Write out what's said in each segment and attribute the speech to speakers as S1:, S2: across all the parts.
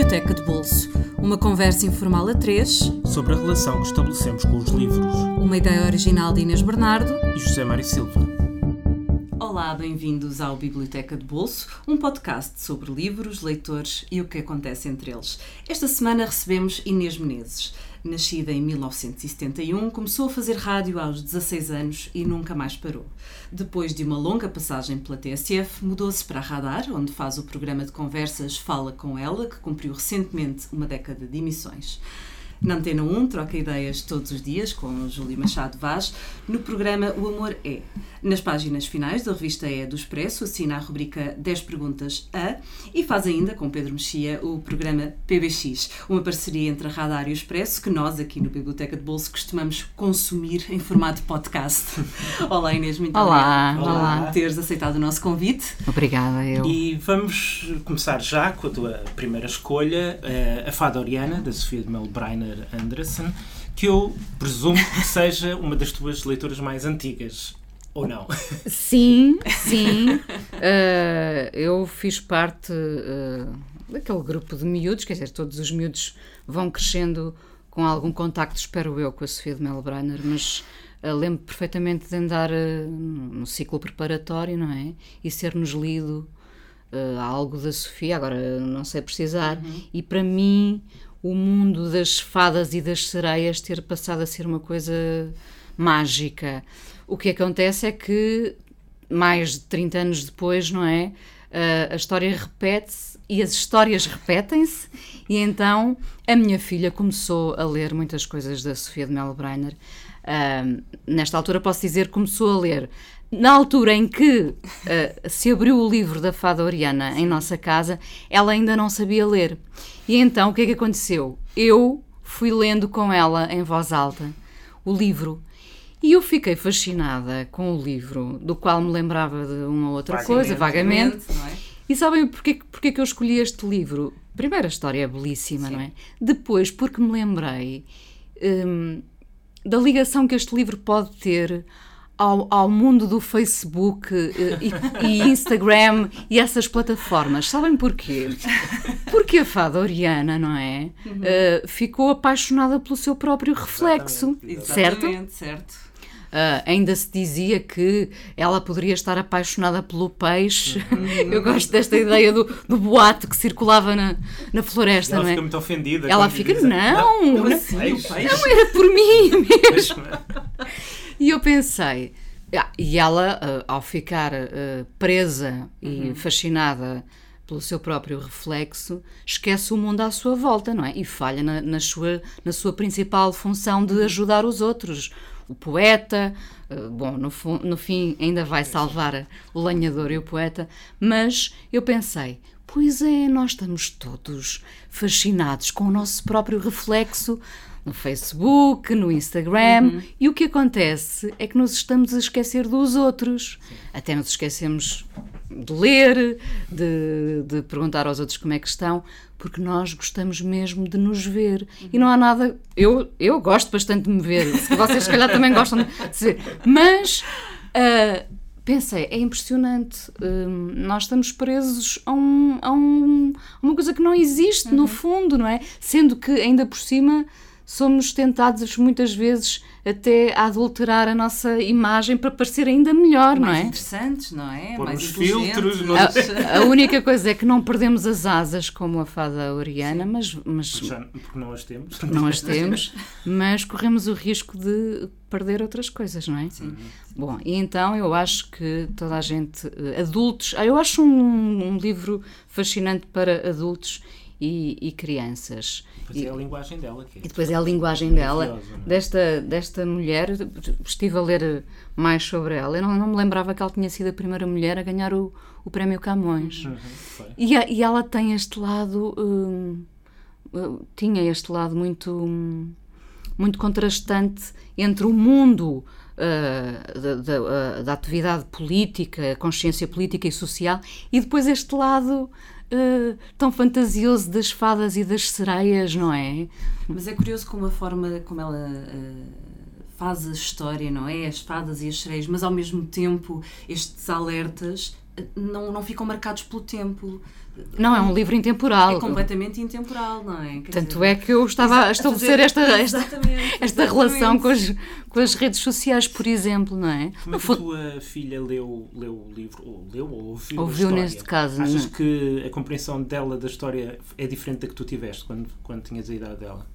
S1: Biblioteca de Bolso, uma conversa informal a três
S2: sobre a relação que estabelecemos com os livros.
S1: Uma ideia original de Inês Bernardo
S2: e José Mário Silva.
S1: Olá, bem-vindos ao Biblioteca de Bolso, um podcast sobre livros, leitores e o que acontece entre eles. Esta semana recebemos Inês Menezes. Nascida em 1971, começou a fazer rádio aos 16 anos e nunca mais parou. Depois de uma longa passagem pela TSF, mudou-se para a Radar, onde faz o programa de conversas Fala com Ela, que cumpriu recentemente uma década de emissões. Na Antena 1, troca ideias todos os dias com Júlio Machado Vaz, no programa O Amor É. Nas páginas finais da revista E do Expresso, assina a rubrica 10 Perguntas A e faz ainda, com Pedro Mexia, o programa PBX, uma parceria entre a Radar e o Expresso que nós, aqui no Biblioteca de Bolso, costumamos consumir em formato podcast. Olá Inês, muito
S3: Olá,
S1: obrigada
S3: olá.
S1: por teres aceitado o nosso convite.
S3: Obrigada, eu.
S2: E vamos começar já com a tua primeira escolha, eh, a Fada Oriana, da Sofia de Melbreiner Anderson, que eu presumo que seja uma das tuas leituras mais antigas. Ou não?
S3: Sim, sim. Uh, eu fiz parte uh, daquele grupo de miúdos, quer dizer, todos os miúdos vão crescendo com algum contacto, espero eu, com a Sofia de Melbrenner, mas uh, lembro perfeitamente de andar no ciclo preparatório, não é? E ser-nos lido algo da Sofia, agora não sei precisar, uhum. e para mim o mundo das fadas e das sereias ter passado a ser uma coisa mágica. O que acontece é que, mais de 30 anos depois, não é? Uh, a história repete-se e as histórias repetem-se, e então a minha filha começou a ler muitas coisas da Sofia de Melbreiner. Uh, nesta altura, posso dizer começou a ler. Na altura em que uh, se abriu o livro da Fada Oriana em nossa casa, ela ainda não sabia ler. E então o que é que aconteceu? Eu fui lendo com ela em voz alta o livro e eu fiquei fascinada com o livro, do qual me lembrava de uma outra vagamente, coisa, vagamente. É? E sabem porquê, porquê que eu escolhi este livro? Primeiro, a história é belíssima, Sim. não é? Depois, porque me lembrei hum, da ligação que este livro pode ter ao, ao, mundo do Facebook eh, e, e, Instagram e essas plataformas. Sabem porquê? Porque a fada Oriana, não é? Uhum. Uh, ficou apaixonada pelo seu próprio reflexo,
S1: Exatamente.
S3: certo?
S1: Exatamente, certo.
S3: Uh, ainda se dizia que ela poderia estar apaixonada pelo peixe. Uhum. Eu gosto desta ideia do, do boato que circulava na, na floresta,
S2: ela
S3: não é?
S2: fica muito ofendida.
S3: Ela fica, não, não,
S1: não, assim,
S3: não, era por mim mesmo. E eu pensei, ah, e ela, uh, ao ficar uh, presa e uhum. fascinada pelo seu próprio reflexo, esquece o mundo à sua volta, não é? E falha na, na, sua, na sua principal função de ajudar os outros o poeta, eh, bom, no, no fim ainda vai salvar o lenhador e o poeta, mas eu pensei, pois é, nós estamos todos fascinados com o nosso próprio reflexo no Facebook, no Instagram, uhum. e o que acontece é que nos estamos a esquecer dos outros. Sim. Até nos esquecemos de ler, de, de, perguntar aos outros como é que estão, porque nós gostamos mesmo de nos ver. E não há nada. Eu, eu gosto bastante de me ver, vocês, se calhar, também gostam de se ver. Mas. Uh, pensei, é impressionante. Uh, nós estamos presos a, um, a, um, a, uma coisa que não existe, uhum. no fundo, não é? Sendo que, ainda por cima, somos tentados muitas vezes até a adulterar a nossa imagem para parecer ainda melhor,
S1: Mais
S3: não é?
S1: interessantes, não é?
S2: Por
S1: Mais
S2: filtros.
S3: Não... A, a, única coisa é que não perdemos as asas como a fada Oriana, mas, mas
S2: Já, porque não as temos.
S3: Não as temos, mas corremos o risco de perder outras coisas, não é?
S1: Sim.
S3: Bom, e então eu acho que toda a gente, eh, adultos, eu acho um, um livro fascinante para adultos e, e crianças.
S2: Depois e, é a linguagem dela. Que é
S3: e depois é a linguagem dela, é? desta, desta mulher. Estive a ler mais sobre ela. Eu não, não me lembrava que ela tinha sido a primeira mulher a ganhar o, o Prémio Camões.
S2: Uhum,
S3: e, e ela tem este lado. Hum, hum, tinha este lado muito. Hum, muito contrastante entre o mundo uh, da, da, uh, da, atividade política, consciência política e social, e depois este lado uh, tão fantasioso das fadas e das sereias, não é?
S1: Mas é curioso como a forma como ela uh, faz a história, não é? As fadas e as sereias, mas ao mesmo tempo estes alertas não, não ficam marcados pelo tempo.
S3: Não, é um livro intemporal.
S1: É completamente intemporal, não é? Quer
S3: Tanto
S1: dizer,
S3: é que eu estava a estabelecer
S1: fazer-
S3: esta, esta,
S1: Exatamente,
S3: esta
S1: exatamente.
S3: relação com as, com as redes sociais, por exemplo, não é?
S2: Como é que a tua filha leu, leu o livro? Ou leu ou ouviu?
S3: Ouviu neste caso,
S2: Achas
S3: não é?
S2: que a compreensão dela da história é diferente da que tu tiveste quando, quando tinhas a idade dela?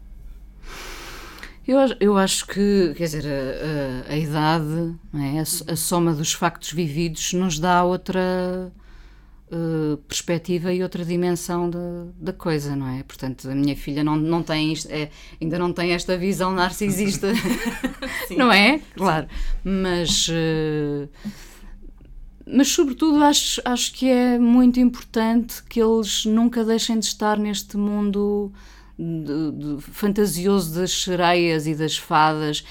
S3: Eu, acho- eu acho que, quer dizer, a, a- a idade, é? a, a soma dos factos vividos nos dá outra eh, perspectiva e outra dimensão da, da coisa, não é? Portanto, a minha filha não, não tem isto, é, ainda não tem esta visão narcisista, não é? Claro. Mas. eh, mas, sobretudo, acho, acho que é muito importante que eles nunca deixem de estar neste mundo de- de- fantasioso das sereias e das fadas,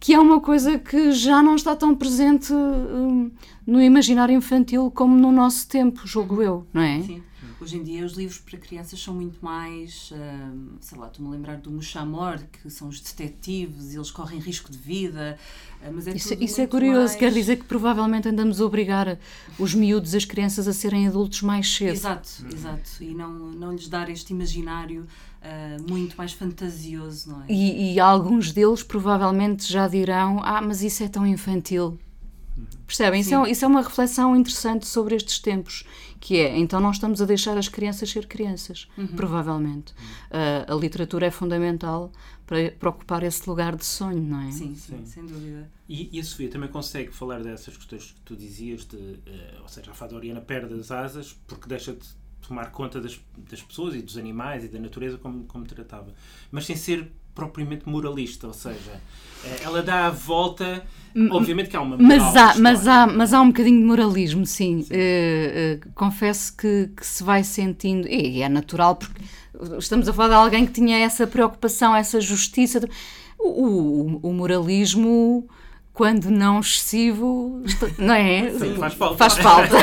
S3: que é uma coisa que já não está tão presente hum, no imaginário infantil como no nosso tempo, julgo eu, não é?
S1: Sim. Hoje em dia os livros para crianças são muito mais, hum, sei lá, estou-me a lembrar do Muchamor, que são os detetives, eles correm risco de vida, ah, mas é
S3: Isso, isso é curioso,
S1: mais-
S3: quer dizer que provavelmente andamos a obrigar os miúdos, as crianças, a serem adultos mais cedo.
S1: Exato, exato. E não, não lhes dar este imaginário ah, muito mais fantasioso, não é?
S3: E, e alguns deles provavelmente já dirão: Ah, mas isso é tão infantil. Percebem? Isso é, isso é uma reflexão interessante sobre estes tempos, que é, então não estamos a deixar as crianças ser crianças, provavelmente. Ah, a literatura é fundamental para, para ocupar esse lugar de sonho, não é?
S1: Sim, sim,
S2: Sim.
S1: sem dúvida.
S2: E, e a Sofia também consegue falar dessas questões que tu dizias, de, eh, ou seja, a fada Oriana perde as asas porque deixa de tomar conta das, das pessoas e dos animais e da natureza como, como tratava, mas sem ser propriamente moralista, ou seja, eh, ela dá a volta, obviamente que há uma moral
S3: Mas há, mas, há, mas há um bocadinho de moralismo, sim. Eh, eh, confesso que, que se vai sentindo, e é natural, porque estamos a falar de alguém que tinha essa preocupação, essa justiça. O, o- o moralismo, quando não excessivo, não é?
S2: Sim, faz falta.
S3: Faz falta.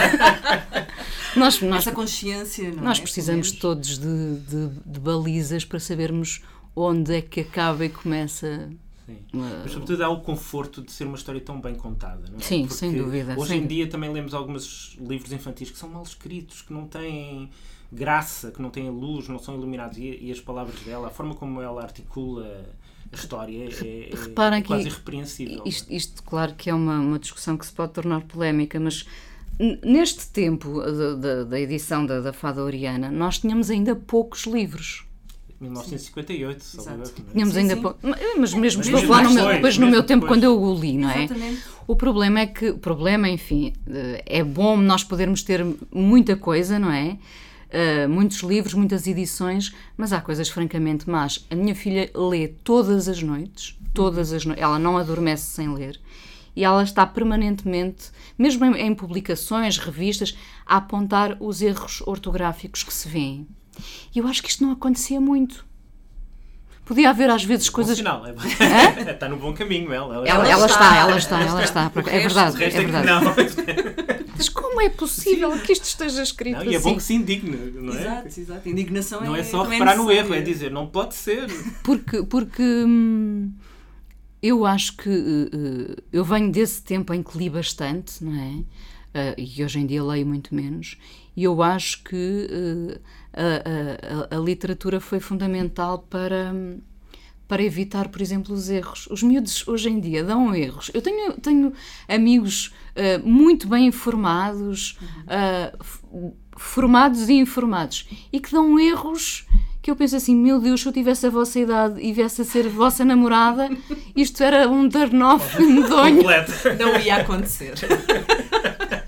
S3: nós, nós,
S1: Essa consciência, não
S3: nós
S1: é?
S3: precisamos todos de, de- de balizas para sabermos onde é que acaba e começa.
S2: Sim.
S3: uh,
S2: Mas sobretudo há o conforto de ser uma história tão bem contada, não é?
S3: Sim,
S2: Porque
S3: sem dúvida,
S2: Hoje
S3: sem
S2: em
S3: dúvida.
S2: dia também lemos alguns livros infantis que são mal escritos, que não têm graça, que não têm luz, não são iluminados. E, e as palavras dela, a forma como ela articula a história é, é-
S3: Reparem
S2: é quase
S3: que
S2: irrepreensível.
S3: Isto, isto, claro, que é uma, uma discussão que se pode tornar polémica, mas neste tempo da, da- da edição da, da Fada Oriana, nós tínhamos ainda poucos livros.
S2: 1958, só
S1: Exato.
S2: lembra, não é?
S3: Tínhamos ainda
S1: sim.
S3: Mas mesmo,
S2: Mas
S3: estou a
S2: mesmo
S3: falar no meu,
S2: depois,
S3: no meu tempo,
S2: depois.
S3: quando eu o li, não é?
S1: Exatamente.
S3: O problema é que, o problema, enfim, eh, é bom nós podermos ter muita coisa, não é? Eh, muitos livros, muitas edições, mas há coisas francamente más. A minha filha lê todas as noites, todas as noites, ela não adormece sem ler. E ela está permanentemente, mesmo em, em publicações, revistas, a apontar os erros ortográficos que se vêem. E eu acho que isto não acontecia muito. Podia haver às vezes
S2: Bom
S3: coisas.
S2: sinal, é- está no bom caminho ela.
S3: Ela,
S1: Ela
S3: ela
S1: está.
S3: está, ela está, ela está. É verdade, é verdade.
S2: não.
S3: Mas como é possível que isto esteja escrito
S2: Não, e é
S3: assim?
S2: bom que se indigne, não é?
S1: Exato, exato. Indignação
S2: Não
S1: é
S2: é só reparar no erro, é dizer, não pode ser.
S3: Porque, porque hum, eu acho que uh, eu venho desse tempo em que li bastante, não é? Uh, e hoje em dia leio muito menos, e eu acho que uh, a, a- a- literatura foi fundamental para, para evitar, por exemplo, os erros. Os miúdos hoje em dia dão erros. Eu tenho, tenho amigos uh, muito bem informados, uh, formados e informados, e que dão erros que eu penso assim, meu Deus, se eu tivesse a vossa idade e viesse a ser vossa namorada, isto era um turn-off medonho.
S2: Completo.
S1: Não ia acontecer.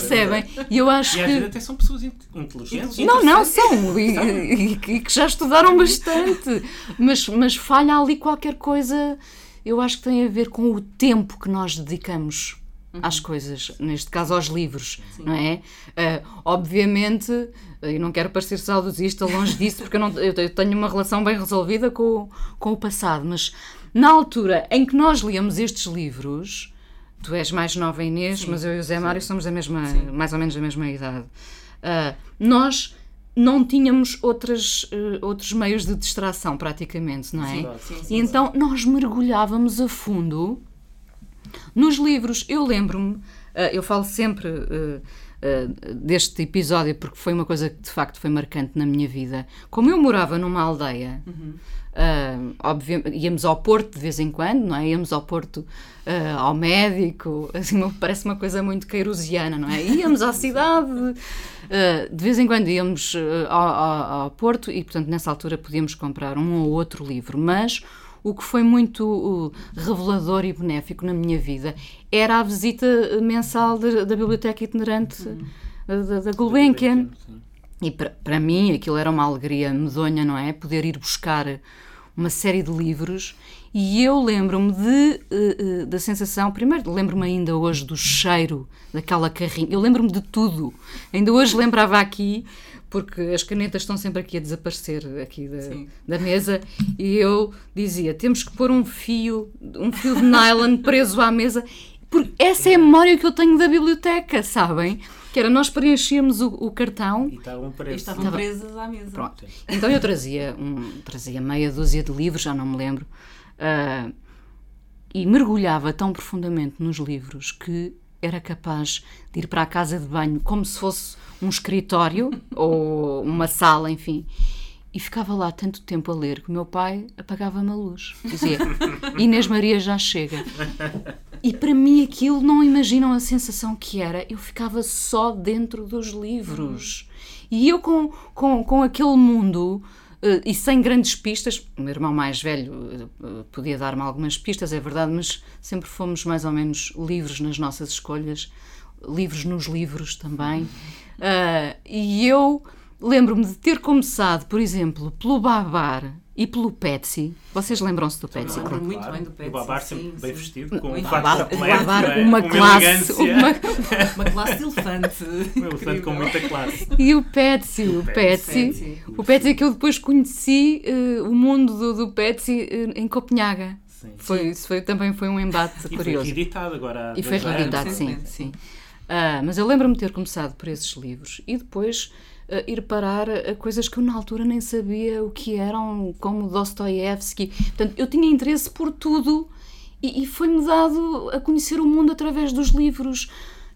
S3: Percebem? E eu acho
S2: E
S3: que.
S2: até são pessoas in- inteligentes.
S3: Não, não, são. E, e- que já estudaram bastante. Mas, mas falha ali qualquer coisa. Eu acho que tem a ver com o tempo que nós dedicamos às coisas, neste caso aos livros, não é? Ah, obviamente, eu não quero parecer saudosista, longe disso, porque eu, não, eu tenho uma relação bem resolvida com, com o passado, mas na altura em que nós líamos estes livros, tu és mais nova Inês, mas eu e o Zé Mário somos da mesma, mais ou menos da mesma idade, ah, nós não tínhamos outras, eh, outros meios de distração, praticamente, não é?
S1: sim, sim,
S3: e então nós mergulhávamos a fundo nos livros. Eu lembro-me, eu falo sempre uh, uh, deste episódio porque foi uma coisa que de facto foi marcante na minha vida. Como eu morava numa aldeia, uhum. uh, íamos ao Porto de vez em quando, não é? Íamos ao Porto ao médico, assim, parece uma coisa muito queirosiana, não é? Íamos à cidade, de vez em quando íamos ao, ao, ao Porto e, portanto, nessa altura podíamos comprar um ou outro livro, mas o que foi muito uh, revelador e benéfico na minha vida era a visita mensal de, da Biblioteca Itinerante uhum. da, da Gulbenkian. E para mim aquilo era uma alegria medonha, não é? Poder ir buscar uma série de livros e eu lembro-me de, uh, uh, da sensação, primeiro lembro-me ainda hoje do cheiro daquela carrinha, eu lembro-me de tudo, ainda hoje lembrava aqui porque as canetas estão sempre aqui a desaparecer aqui da, da, mesa e eu dizia temos que pôr um fio um fio de nylon preso à mesa porque essa é a memória que eu tenho da biblioteca sabem? Que era nós preenchíamos o, o cartão
S2: e estavam, presos.
S1: e estavam presas à mesa.
S3: Pronto. Então eu trazia um, trazia meia dúzia de livros já não me lembro uh, e mergulhava tão profundamente nos livros que era capaz de ir para a casa de banho como se fosse um escritório ou uma sala, enfim. E ficava lá tanto tempo a ler que o meu pai apagava-me a luz. Dizia: Inês Maria já chega. E para mim aquilo não imaginam a sensação que era. Eu ficava só dentro dos livros. E eu com, com, com aquele mundo. Uh, e sem grandes pistas, o meu irmão mais velho uh, podia dar-me algumas pistas, é verdade, mas sempre fomos mais ou menos livres nas nossas escolhas, livros nos livros também. Uh, e eu lembro-me de ter começado, por exemplo, pelo Babar e pelo Petsy. Vocês lembram-se do Petsy?
S1: Lembro muito bem do Petsy.
S2: O Babar sempre bem sim. vestido, com
S3: um
S2: fato é?
S3: uma,
S2: uma
S3: classe. Uma...
S1: uma... classe de elefante.
S2: Um elefante com muita classe.
S3: E o Petsy, o, o Petsy, o Petsy que eu depois conheci, uh, o mundo do, do Petsy uh, em Copenhaga. Sim. Foi, isso foi, também foi um embate
S2: e
S3: curioso.
S2: Foi reeditado agora.
S3: E foi reeditado, sim, sim. sim. Uh, mas eu lembro-me de ter começado por esses livros e depois ir parar a coisas que eu na altura nem sabia o que eram, como Dostoiévski. Portanto, eu tinha interesse por tudo e, e foi-me dado a conhecer o mundo através dos livros.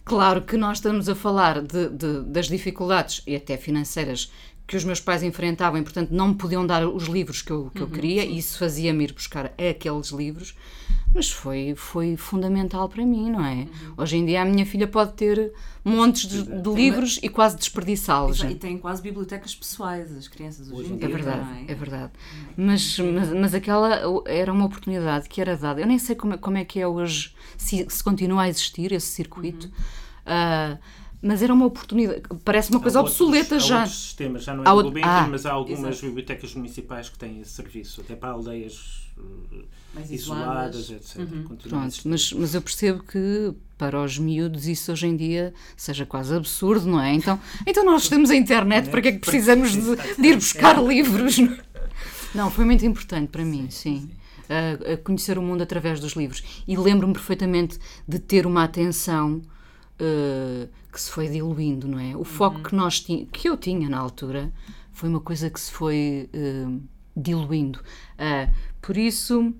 S3: Claro que nós estamos a falar de, de, das dificuldades, e até financeiras, que os meus pais enfrentavam e, portanto, não me podiam dar os livros que eu, que uhum, eu queria, sim. e isso fazia-me ir buscar aqueles livros mas foi, foi fundamental para mim, não é? Uhum. Hoje em dia a minha filha pode ter montes de, de livros e quase desperdiçá-los.
S1: E tem quase bibliotecas pessoais, as crianças hoje, hoje em dia.
S3: É verdade, é? é? verdade. Mas, mas, mas aquela era uma oportunidade que era dada. Eu nem sei como, como é que é hoje, se, se continua a existir esse circuito. Uhum. Uh, mas era uma oportunidade, parece uma coisa outros, obsoleta já. Há
S2: outros sistemas, já não é há Gulbenkian, ah, mas há algumas exato. bibliotecas municipais que têm esse serviço, até para aldeias uh, Mais isoladas, isoladas etc. Uhum.
S3: Pronto, mas, mas eu percebo que para os miúdos isso hoje em dia seja quase absurdo, não é? Então, então nós temos a internet, para que é que precisamos de, de ir buscar livros? Não, foi muito importante para mim, sim. A, a conhecer o mundo através dos livros. E lembro-me perfeitamente de ter uma atenção uh, que se foi diluindo, não é? O foco uhum. que, nós que eu tinha na altura foi uma coisa que se foi uh, diluindo. Uh, por isso,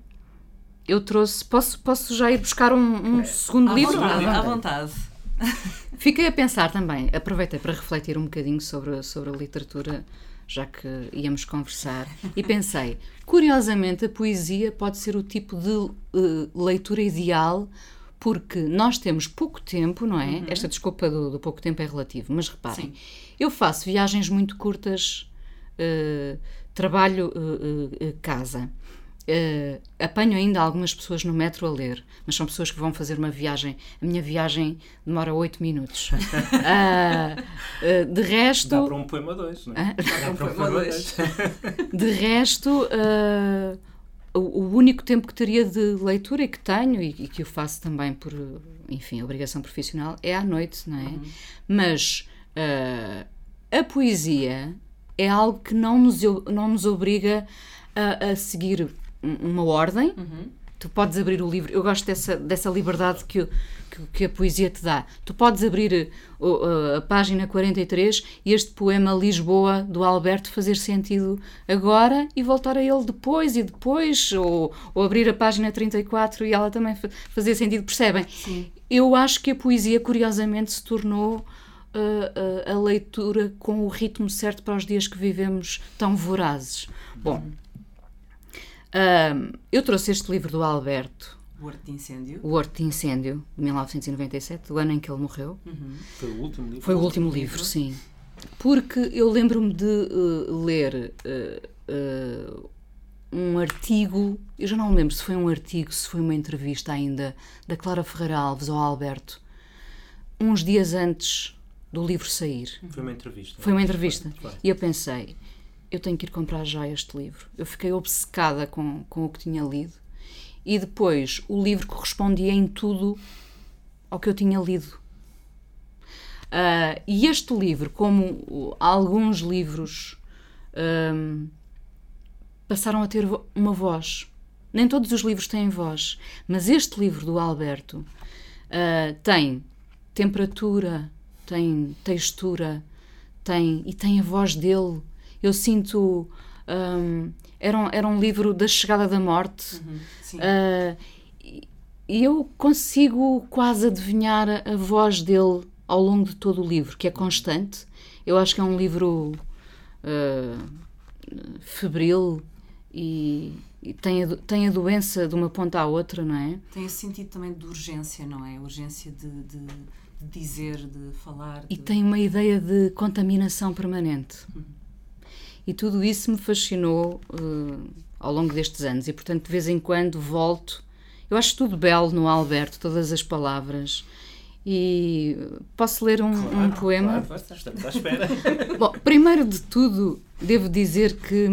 S3: eu trouxe. Posso, posso já ir buscar um, um é. segundo
S1: à
S3: livro?
S1: Vontade, à vontade.
S3: Fiquei a pensar também, aproveitei para refletir um bocadinho sobre, sobre a literatura, já que íamos conversar, e pensei, curiosamente, a poesia pode ser o tipo de uh, leitura ideal porque nós temos pouco tempo, não é? Uhum. Esta desculpa do, do, pouco tempo é relativo, mas reparem, Sim. eu faço viagens muito curtas, uh, trabalho uh, uh, casa. apanho ainda algumas pessoas no metro a ler, mas são pessoas que vão fazer uma viagem. A minha viagem demora 8 minutos. de resto.
S2: Dá para um poema 2, não é? Dá para um poema 2.
S3: de resto o, único tempo que teria de leitura e que tenho e, e, que eu faço também por, enfim, obrigação profissional é à noite, não é? Uhum. Mas uh, a poesia é algo que não nos, não nos obriga a, a seguir uma ordem. Uhum. Tu podes abrir o livro. Eu gosto dessa, dessa liberdade que, que, que a poesia te dá. Tu podes abrir uh, uh, a página 43 e este poema Lisboa do Alberto fazer sentido agora e voltar a ele depois e depois, ou, ou abrir a página 34 e ela também fazer sentido. Percebem?
S1: Sim.
S3: Eu acho que a poesia, curiosamente, se tornou uh, a leitura com o ritmo certo para os dias que vivemos tão vorazes. Bom. Um, eu trouxe este livro do Alberto.
S1: O Horto de Incêndio.
S3: O Horto de Incêndio, de 1997, o ano em que ele morreu.
S2: Uhum. Foi o último livro?
S3: Foi o último livro, livro sim. Porque eu lembro-me de uh, ler uh, uh, um artigo, eu já não me lembro se foi um artigo, se foi uma entrevista ainda, da Clara Ferreira Alves ao Alberto, uns dias antes do livro sair.
S2: Foi uma entrevista.
S3: Foi uma entrevista. Foi, foi. E eu pensei, eu tenho que ir comprar já este livro. Eu fiquei obcecada com, com o que tinha lido. E depois o livro correspondia em tudo ao que eu tinha lido. Uh, e este livro, como alguns livros, um, passaram a ter uma voz. Nem todos os livros têm voz, mas este livro do Alberto uh, tem temperatura, tem textura, tem e tem a voz dele eu sinto. Um, era, um, era um livro da chegada da morte. Uhum, uh, e eu consigo quase adivinhar a, a, voz dele ao longo de todo o livro, que é constante. Eu acho que é um livro uh, febril e, e tem, a, tem a doença de uma ponta à outra, não é?
S1: Tem esse sentido também de urgência, não é? Urgência de, de, de dizer, de falar. De...
S3: E tem uma ideia de contaminação permanente. Uhum. E tudo isso me fascinou uh, ao longo destes anos. E, portanto, de vez em quando volto. Eu acho tudo belo no Alberto, todas as palavras. E posso ler um, claro, um poema?
S2: Claro, estamos à espera.
S3: Bom, primeiro de tudo, devo dizer que,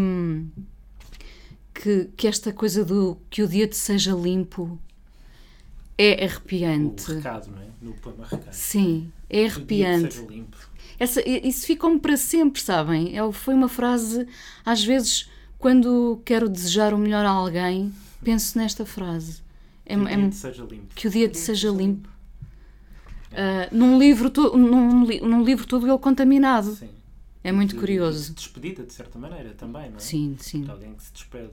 S3: que, que, esta coisa do que o dia te seja limpo é arrepiante.
S2: O recado, não é? No poema recado.
S3: Sim, é arrepiante. Que o dia te seja limpo. Essa, isso ficou-me para sempre, sabem? É, foi uma frase, às vezes, quando quero desejar o melhor a alguém, penso nesta frase.
S2: É, que o dia é, limpo.
S3: Que o dia te seja limpo. Uh, num, livro to, num, num livro todo ele contaminado. Sim. É muito
S2: de,
S3: curioso.
S2: De despedida, de certa maneira, também, não é?
S3: Sim, sim.
S2: De alguém que se despede.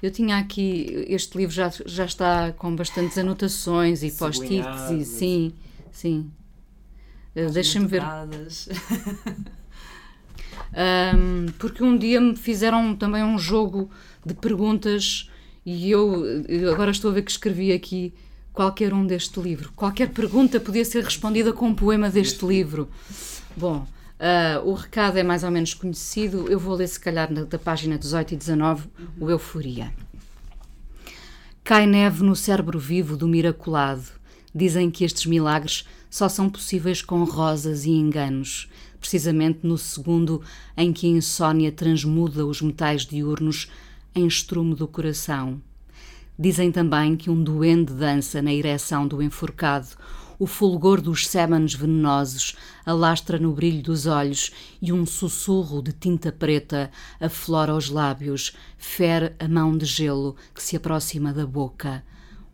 S3: Eu tinha aqui, este livro já, já está com bastantes anotações e post-its e sim, sim. Uh, Deixa-me ver. um, porque um dia me fizeram também um jogo de perguntas e eu, eu agora estou a ver que escrevi aqui qualquer um deste livro. Qualquer pergunta podia ser respondida com um poema deste livro. Bom, uh, o recado é mais ou menos conhecido. Eu vou ler, se calhar, na, da página 18 e 19, uhum. o Euforia. Cai neve no cérebro vivo do miraculado. Dizem que estes milagres só são possíveis com rosas e enganos, precisamente no segundo em que a insônia transmuda os metais diurnos em estrume do coração. Dizem também que um duende dança na ereção do enforcado, o fulgor dos sémanos venenosos alastra no brilho dos olhos e um sussurro de tinta preta aflora os lábios, fere a mão de gelo que se aproxima da boca.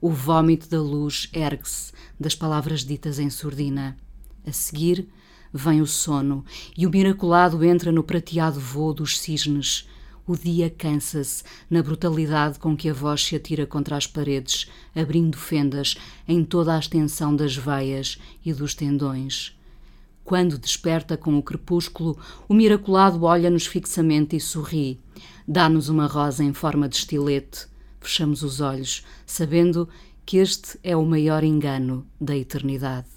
S3: O vômito da luz ergue-se das palavras ditas em surdina. A seguir, vem o sono e o miraculado entra no prateado voo dos cisnes. O dia cansa-se na brutalidade com que a voz se atira contra as paredes, abrindo fendas em toda a extensão das veias e dos tendões. Quando desperta com o crepúsculo, o miraculado olha-nos fixamente e sorri. Dá-nos uma rosa em forma de estilete fechamos os olhos, sabendo que este é o maior engano da eternidade.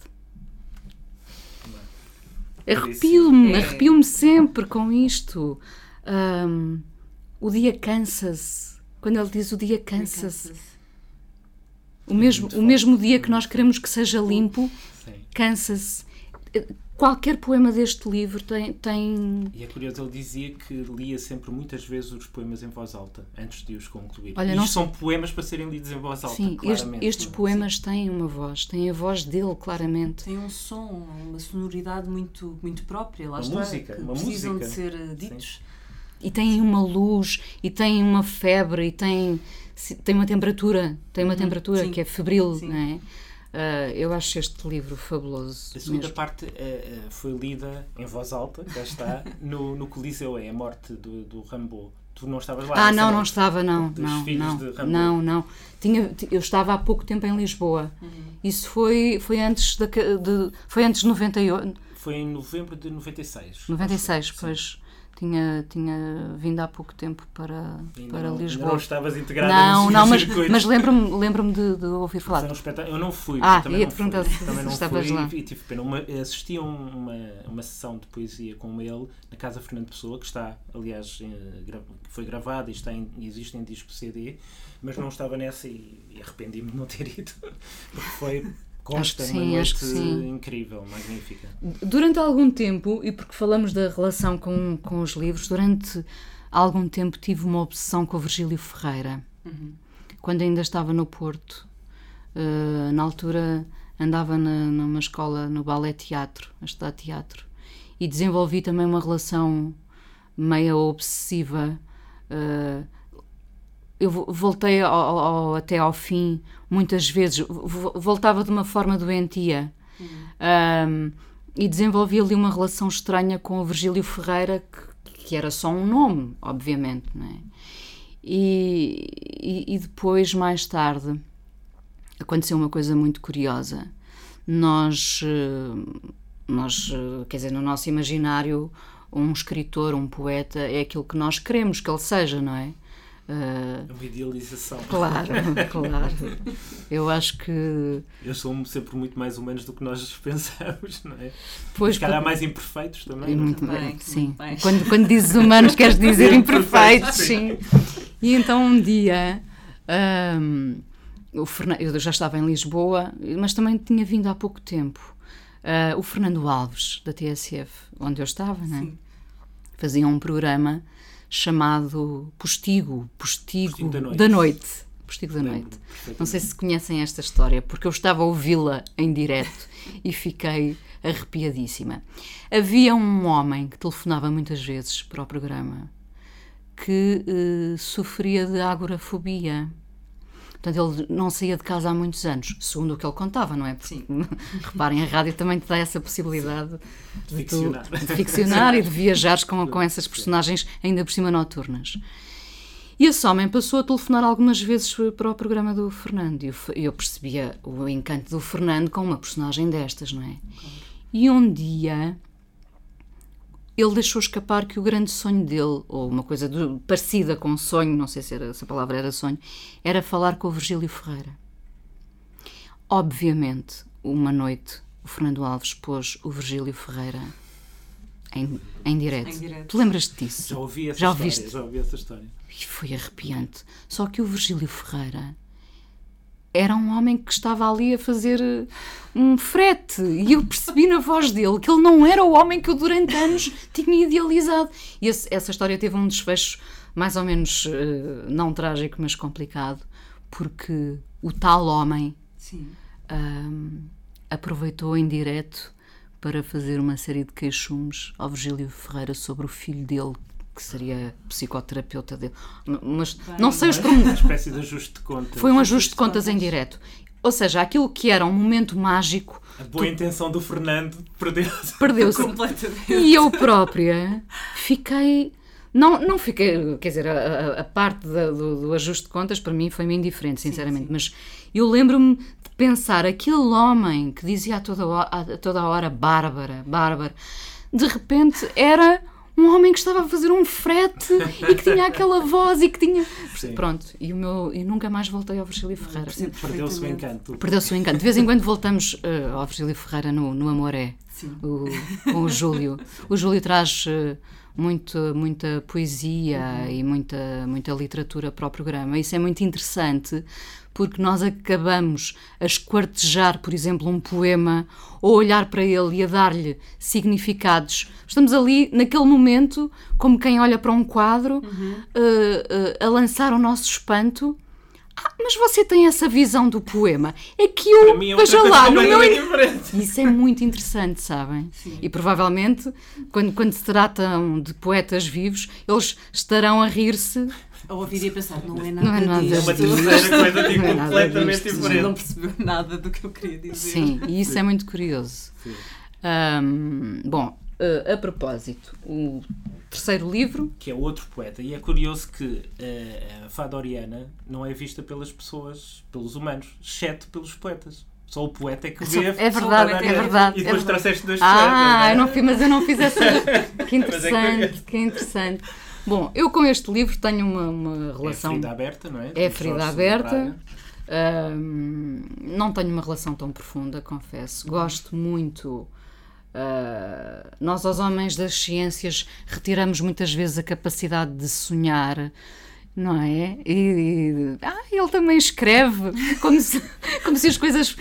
S3: Arrepio-me, é. arrepio-me sempre com isto. Um, o dia cansa-se. Quando ele diz o dia cansa-se. O mesmo, o mesmo dia que nós queremos que seja limpo, cansa-se qualquer poema deste livro tem, tem.
S2: E é curioso, ele dizia que lia sempre muitas vezes os poemas em voz alta, antes de os concluir. Olha, não são poemas para serem lidos em voz alta.
S3: Sim,
S2: claramente.
S3: estes poemas Sim. têm uma voz, têm a voz dele, claramente.
S1: Tem um som, uma sonoridade muito, muito própria, lá
S2: uma
S1: está,
S2: música,
S1: que
S2: uma
S1: precisam
S2: música.
S1: de ser eh, ditos.
S3: e têm uma luz, e têm uma febre, e têm, tem uma temperatura, tem uma temperatura
S1: sim.
S3: que é febril,
S1: Sim.
S3: não é? Ah, eu acho este livro fabuloso.
S2: A segunda
S3: mesmo.
S2: parte eh, foi lida em voz alta, cá está, no, no Coliseu, é a morte do, do Rambo. Tu não estavas lá?
S3: Ah, não, não estava, não,
S2: Dos
S3: não,
S2: filhos
S3: não,
S2: de Rambo.
S3: não, não. Tinha, ti- eu estava há pouco tempo em Lisboa. Isso foi, foi antes da, de, foi antes de 98,
S2: Foi em novembro de 96.
S3: 96,
S2: Sim.
S3: Tinha, tinha vindo há pouco tempo para,
S2: Ainda
S3: para
S2: não,
S3: Lisboa.
S2: não estavas integrada
S3: Não, não, mas,
S2: circuito.
S3: mas lembro-me lembro de, de ouvir
S2: um
S3: falar.
S2: espetáculo. Eu não fui.
S3: Ah,
S2: também
S3: ia-te
S2: não fui.
S3: perguntar se
S2: Também não
S3: estavas
S2: fui
S3: lá.
S2: E, tive pena. Uma, assisti a um- uma, uma sessão de poesia com ele na Casa Fernando Pessoa, que está, aliás, eh, foi gravada e está em, existe em disco CD, mas não estava nessa e, e arrependi-me de não ter ido. Porque foi. Consta,
S3: que
S2: uma
S3: sim, acho que sim.
S2: incrível, magnífica.
S3: Durante algum tempo, e porque falamos da relação com, com os livros, durante algum tempo tive uma obsessão com o Virgílio Ferreira. Quando ainda estava no Porto. Uh, na altura andava na, numa escola no balé teatro, a estudar teatro. E desenvolvi também uma relação meia obsessiva. uh, eu vo- voltei ao- ao- até ao fim muitas vezes, vo- voltava de uma forma doentia. Um, e desenvolvi ali uma relação estranha com o Virgílio Ferreira, que, que era só um nome, obviamente, não é? E, e, e depois, mais tarde, aconteceu uma coisa muito curiosa. Nós, eh, nós, eh, quer dizer, no nosso imaginário, um escritor, um poeta, é aquilo que nós queremos que ele seja, não é? Eh,
S2: É uma idealização.
S3: claro, claro. Eu acho que.
S2: Eles são sempre muito mais humanos do que nós pensamos, não é?
S3: Pois,
S2: Os caras mais imperfeitos também. Não é?
S3: muito
S1: Também,
S3: bem,
S1: muito
S3: sim.
S1: bem.
S3: Quando, quando dizes humanos, queres dizer imperfeitos,
S2: Imperfeitos,
S3: sim. E então um dia, o Fernan- eu já estava em Lisboa, mas também tinha vindo há pouco tempo. Ah, o Fernando Alves, da TSF, onde eu estava, né?
S1: Sim.
S3: fazia um programa chamado Postigo, Postigo,
S2: Postigo da Noite.
S3: da Noite. Postigo da Noite. Não sei se conhecem esta história, porque eu estava a ouvi-la em direto e fiquei arrepiadíssima. Havia um homem que telefonava muitas vezes para o programa que eh, sofria de agorafobia. Portanto, ele não saía de casa há muitos anos, segundo o que ele contava, não é? Porque,
S1: Sim.
S3: reparem, a rádio também te dá essa possibilidade de,
S2: ficcionar.
S3: Tu, de ficcionar e de viajares com, com essas personagens, ainda por cima noturnas. E esse homem passou a telefonar algumas vezes para o programa do Fernando e eu, eu percebia o encanto do Fernando com uma personagem destas, não é? E um dia ele deixou escapar que o grande sonho dele, ou uma coisa do- parecida com sonho, não sei se, era, se a palavra era sonho, era falar com o Virgílio Ferreira. Obviamente, uma noite, o Fernando Alves pôs o Virgílio Ferreira em, em direto.
S1: Em direto.
S3: Tu lembras-te disso?
S2: Já ouvi essa
S3: Já
S2: história.
S3: ouviste?
S2: Já ouvi essa história.
S3: E foi arrepiante. Só que o Virgílio Ferreira era um homem que estava ali a fazer eh, um frete. E eu percebi na voz dele que ele não era o homem que eu durante anos tinha idealizado. E esse- essa história teve um desfecho mais ou menos eh, não trágico, mas complicado, porque o tal homem ahm, aproveitou em direto para fazer uma série de queixumes ao Virgílio Ferreira sobre o filho dele, que seria psicoterapeuta dele. Mas não sei os
S2: Uma
S3: pormenores.
S2: espécie de ajuste de contas.
S3: Foi um ajuste de contas em direto. Ou seja, aquilo que era um momento mágico
S2: A boa intenção do Fernando perdeu-se.
S3: perdeu-se.
S1: Completamente.
S3: E eu própria fiquei. Não, não fiquei. Quer dizer, a, a- a parte da- do, do ajuste de contas para mim foi-me indiferente, sinceramente. Mas eu lembro-me de pensar: aquele homem que dizia a toda, hora, a toda a hora Bárbara, Bárbara, de repente era um homem que estava a fazer um frete e que tinha aquela voz e que tinha.
S2: Sim.
S3: Pronto, e, o meu, e nunca mais voltei ao Virgílio Ferreira.
S2: Perdeu-se o encanto.
S3: Perdeu-se o encanto. De vez em quando voltamos eh, ao Virgílio Ferreira no, no Amoré,
S1: Sim.
S3: o, com o Júlio. O Júlio traz eh, muito, muita poesia e muita, muita literatura para o programa. Isso é muito interessante porque nós acabamos a esquartejar, por exemplo, um poema ou a olhar para ele e a dar-lhe significados. Estamos ali, naquele momento, como quem olha para um quadro, eh, eh, a lançar o nosso espanto Ah, mas você tem essa visão do poema. É que eu,
S2: é
S3: veja lá, no meu
S2: diferente.
S3: isso é muito interessante, sabem? E provavelmente, quando, quando se tratam de poetas vivos, eles estarão a rir-se.
S1: A ouvir e a pensar, não é nada
S3: Não é nada
S1: disto.
S2: É uma terceira coisa tipo,
S3: Não é
S2: completamente
S3: disto.
S1: Não
S2: diferente.
S1: percebeu nada do que eu queria dizer.
S3: Sim, e isso é muito curioso.
S2: Sim.
S3: Ahm, bom, eh, a propósito, o terceiro livro,
S2: Que é outro poeta. E é curioso que eh, a fada Oriana não é vista pelas pessoas, pelos humanos, exceto pelos poetas. Só o poeta é que vê.
S3: é verdade, é verdade,
S2: E depois
S3: é verdade.
S2: trouxeste dois
S3: Ah,
S2: poetas.
S3: eu
S2: não
S3: não fiz, mas eu não fiz essa. Que
S2: Mas é
S3: interessante,
S2: curioso.
S3: que interessante. Bom, eu com este livro tenho uma, uma
S2: É
S3: relação.
S2: ferida aberta, não é?
S3: É ferida aberta. Ahm, não tenho uma relação tão profunda, confesso. Gosto muito. ah, nós, aos homens das ciências, retiramos muitas vezes a capacidade de sonhar, não é? E, e- ah, ele também escreve, como se, como se as coisas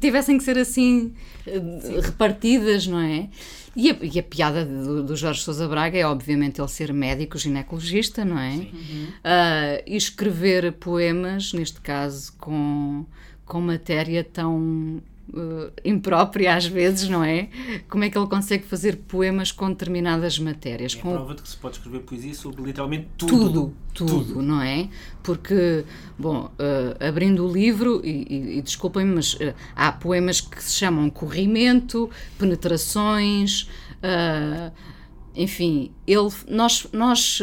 S3: tivessem que ser assim eh, repartidas, não é? E a, e a piada do, do Jorge Sousa Braga é, obviamente, ele ser médico ginecologista, não é? Ah, e escrever poemas, neste caso, com, com matéria tão eh, imprópria às vezes, não é? Como é que ele consegue fazer poemas com determinadas matérias?
S2: É
S3: com
S2: prova de que se pode escrever poesia sobre literalmente tudo.
S3: tudo, tudo, não é? Porque, bom, eh, abrindo o livro, e, e- e desculpem-me, mas eh, há poemas que se chamam corrimento, penetrações, eh, enfim, ele, nós, nós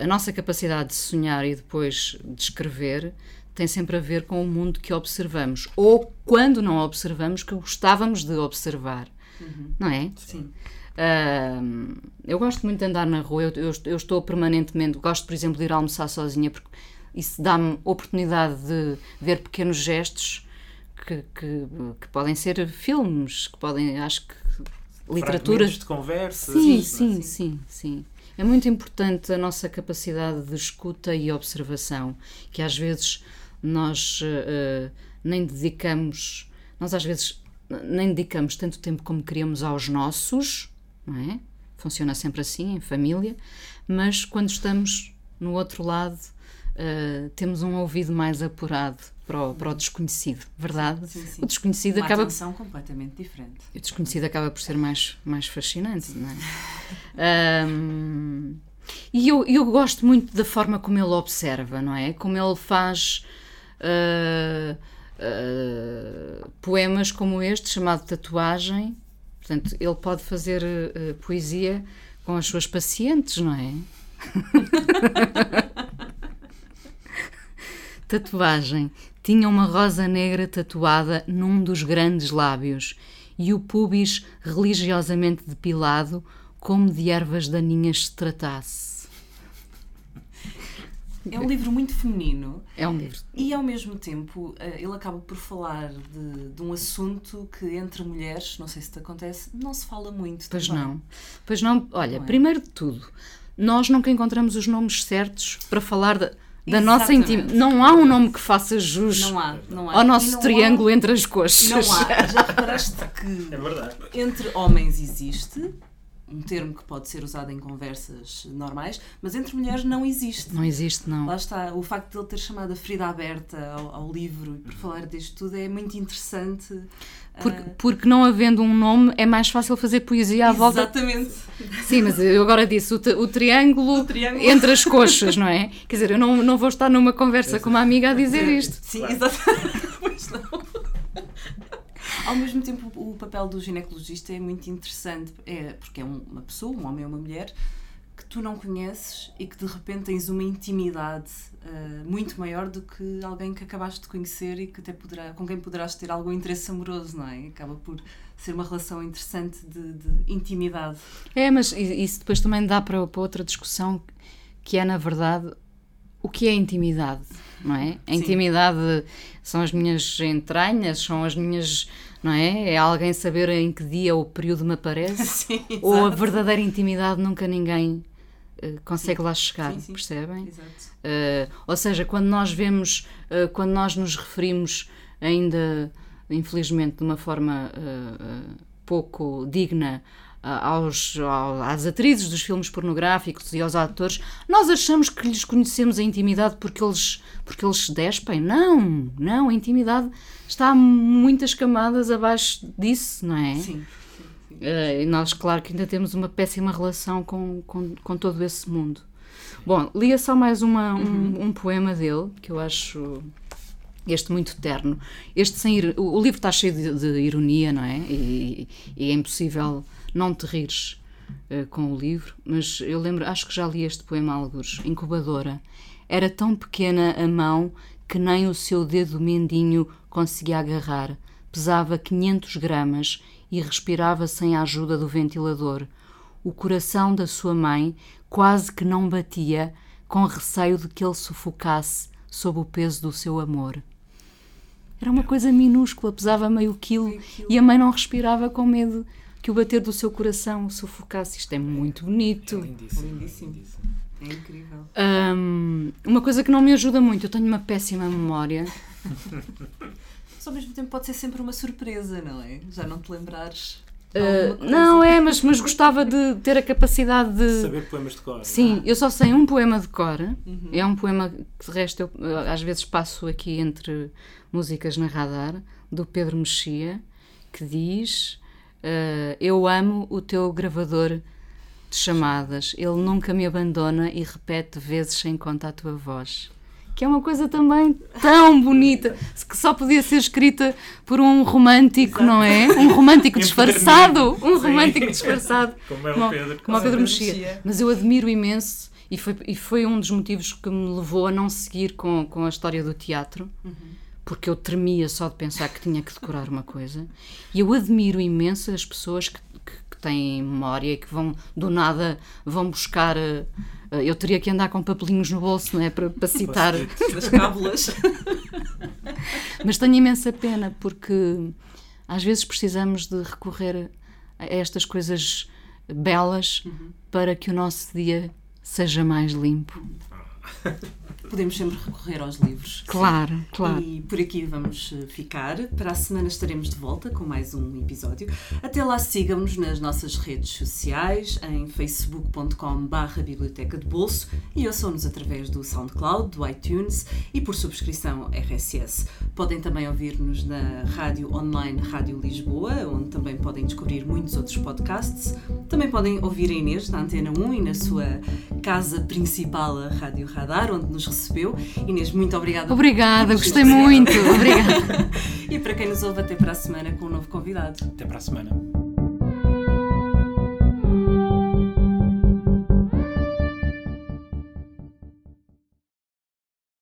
S3: a nossa capacidade de sonhar e depois de escrever tem sempre a ver com o mundo que observamos, ou quando não observamos, que gostávamos de observar, não é?
S1: Sim.
S3: Eu gosto muito de andar na rua, eu, eu- eu estou permanentemente, gosto, por exemplo, de ir almoçar sozinha, porque isso dá-me oportunidade de ver pequenos gestos que, que, que podem ser filmes, que podem, acho que literaturas.
S2: De conversa.
S3: Sim, sim, sim, sim. É muito importante a nossa capacidade de escuta e observação, que às vezes nós eh, nem dedicamos, nós às vezes nem dedicamos tanto tempo como queríamos aos nossos, não é? Funciona sempre assim, em família, mas quando estamos no outro lado, eh, temos um ouvido mais apurado para o, para o desconhecido, verdade?
S1: Sim, sim.
S3: O desconhecido
S1: Uma
S3: acaba
S1: atenção completamente diferente.
S3: o desconhecido acaba por ser mais, mais fascinante, não é? Ahm, e eu, eu gosto muito da forma como ele observa, não é? Como ele faz ah, poemas como este, chamado Tatuagem. Portanto, ele pode fazer ah, poesia com as suas pacientes, não é? Tatuagem. Tinha uma rosa negra tatuada num dos grandes lábios e o pubis religiosamente depilado, como de ervas daninhas se tratasse.
S1: É um livro muito feminino
S3: É um livro.
S1: e, ao mesmo tempo, eh, ele acaba por falar de, de um assunto que, entre mulheres, não sei se te acontece, não se fala muito.
S3: Pois
S1: também.
S3: não. Pois não. Olha,
S1: Não é?
S3: primeiro de tudo, nós nunca encontramos os nomes certos para falar da, da nossa
S1: Exatamente.
S3: intimidade. Não há um nome que faça jus
S1: Não há, não há.
S3: ao nosso
S1: não há-
S3: triângulo entre as coxas.
S1: Não há. Já reparaste que
S2: É
S1: entre homens existe, um termo que pode ser usado em conversas normais, mas entre mulheres não existe.
S3: Não existe, não.
S1: Lá está, o facto de ele ter chamado a ferida aberta ao, ao livro e por falar disto tudo é muito interessante.
S3: Porque,
S1: Ah,
S3: porque não havendo um nome é mais fácil fazer poesia à volta.
S1: Exatamente.
S3: Sim, mas eu agora disse o, o triângulo,
S1: O triângulo.
S3: entre as coxas, não é? Quer dizer, eu não, não vou estar numa conversa com uma amiga a dizer isto.
S1: Sim,
S2: Claro.
S1: exatamente. Pois não. Ao mesmo tempo, o papel do ginecologista é muito interessante, é, porque é um- uma pessoa, um homem ou uma mulher, que tu não conheces e que de repente tens uma intimidade ah, muito maior do que alguém que acabaste de conhecer e que até poderá, com quem poderás ter algum interesse amoroso, não é? Acaba por ser uma relação interessante de, de intimidade.
S3: É, mas isso depois também dá para, para outra discussão, que é, na verdade, o que é intimidade, não é? A
S1: Sim.
S3: intimidade são as minhas entranhas, são as minhas. Não é? É alguém saber em que dia ou período me aparece?
S1: Sim,
S3: ou a verdadeira intimidade nunca ninguém eh, consegue lá chegar,
S1: Sim, sim.
S3: percebem?
S1: Exato.
S3: Uh, ou seja, quando nós vemos, uh, quando nós nos referimos ainda, infelizmente, de uma forma uh, uh, pouco digna aos, às atrizes dos filmes pornográficos e aos atores, nós achamos que lhes conhecemos a intimidade porque eles, porque eles se despem. Não, não, a intimidade está muitas camadas abaixo disso, não é?
S1: Sim.
S3: Uh, nós, claro, que ainda temos uma péssima relação com, com, com todo esse mundo. Bom, lia só mais uma, um, uhum. um poema dele, que eu acho este muito terno. Este sem o, livro está cheio de, de ironia, não é? E, e, é impossível não te rires uh, com o livro, mas eu lembro, acho que já li este poema alguns, Incubadora. Era tão pequena a mão que nem o seu dedo mendinho conseguia agarrar. Pesava 500 gramas e respirava sem a ajuda do ventilador. O coração da sua mãe quase que não batia, com receio de que ele sufocasse sob o peso do seu amor. Era uma coisa minúscula, pesava meio quilo, e a mãe não respirava com medo que o bater do seu coração o sufocasse. Isto é muito bonito. É
S2: lindíssimo.
S1: lindíssimo. É incrível.
S3: Um, uma coisa que não me ajuda muito, eu tenho uma péssima memória.
S1: Mas ao mesmo tempo pode ser sempre uma surpresa, não é? Já não te lembrares.
S3: Uh, não, é, mas, mas gostava de ter a capacidade de.
S2: Saber poemas de cor.
S3: Sim, eu só sei um poema de cor. Uhum. É um poema que, de resto, eu às vezes passo aqui entre músicas na radar, do Pedro Mexia, que diz: uh, Eu amo o teu gravador de chamadas, ele nunca me abandona e repete vezes sem conta a tua voz que é uma coisa também tão bonita, que só podia ser escrita por um romântico, Exato. não é? Um romântico disfarçado, um romântico disfarçado,
S2: como é o Pedro,
S3: como, o Pedro Mexia. Mas eu admiro imenso e foi, e foi um dos motivos que me levou a não seguir com, com a história do teatro. Uhum. Porque eu tremia só de pensar que tinha que decorar uma coisa. E eu admiro imenso as pessoas que, que, que têm memória e que vão, do nada, vão buscar uh, eu teria que andar com papelinhos no bolso, não é? Para, para citar.
S1: As cábulas.
S3: Mas tenho imensa pena, porque às vezes precisamos de recorrer a estas coisas belas uhum. para que o nosso dia seja mais limpo.
S1: podemos sempre recorrer aos livros.
S3: Claro, claro.
S1: E por aqui vamos eh, ficar. Para a semana estaremos de volta com mais um episódio. Até lá sigam-nos nas nossas redes sociais, em facebook.com.br Biblioteca de Bolso e ouçam-nos através do SoundCloud, do iTunes e por subscrição RSS. Podem também ouvir-nos na rádio online Rádio Lisboa, onde também podem descobrir muitos outros podcasts. Também podem ouvir a Inês na Antena 1 e na sua casa principal, a Rádio Radar, onde nos recebeu. Inês, muito obrigada.
S3: Obrigada, gostei muito. obrigada.
S1: e para quem nos ouve, até para a semana com um novo convidado.
S2: Até para a semana.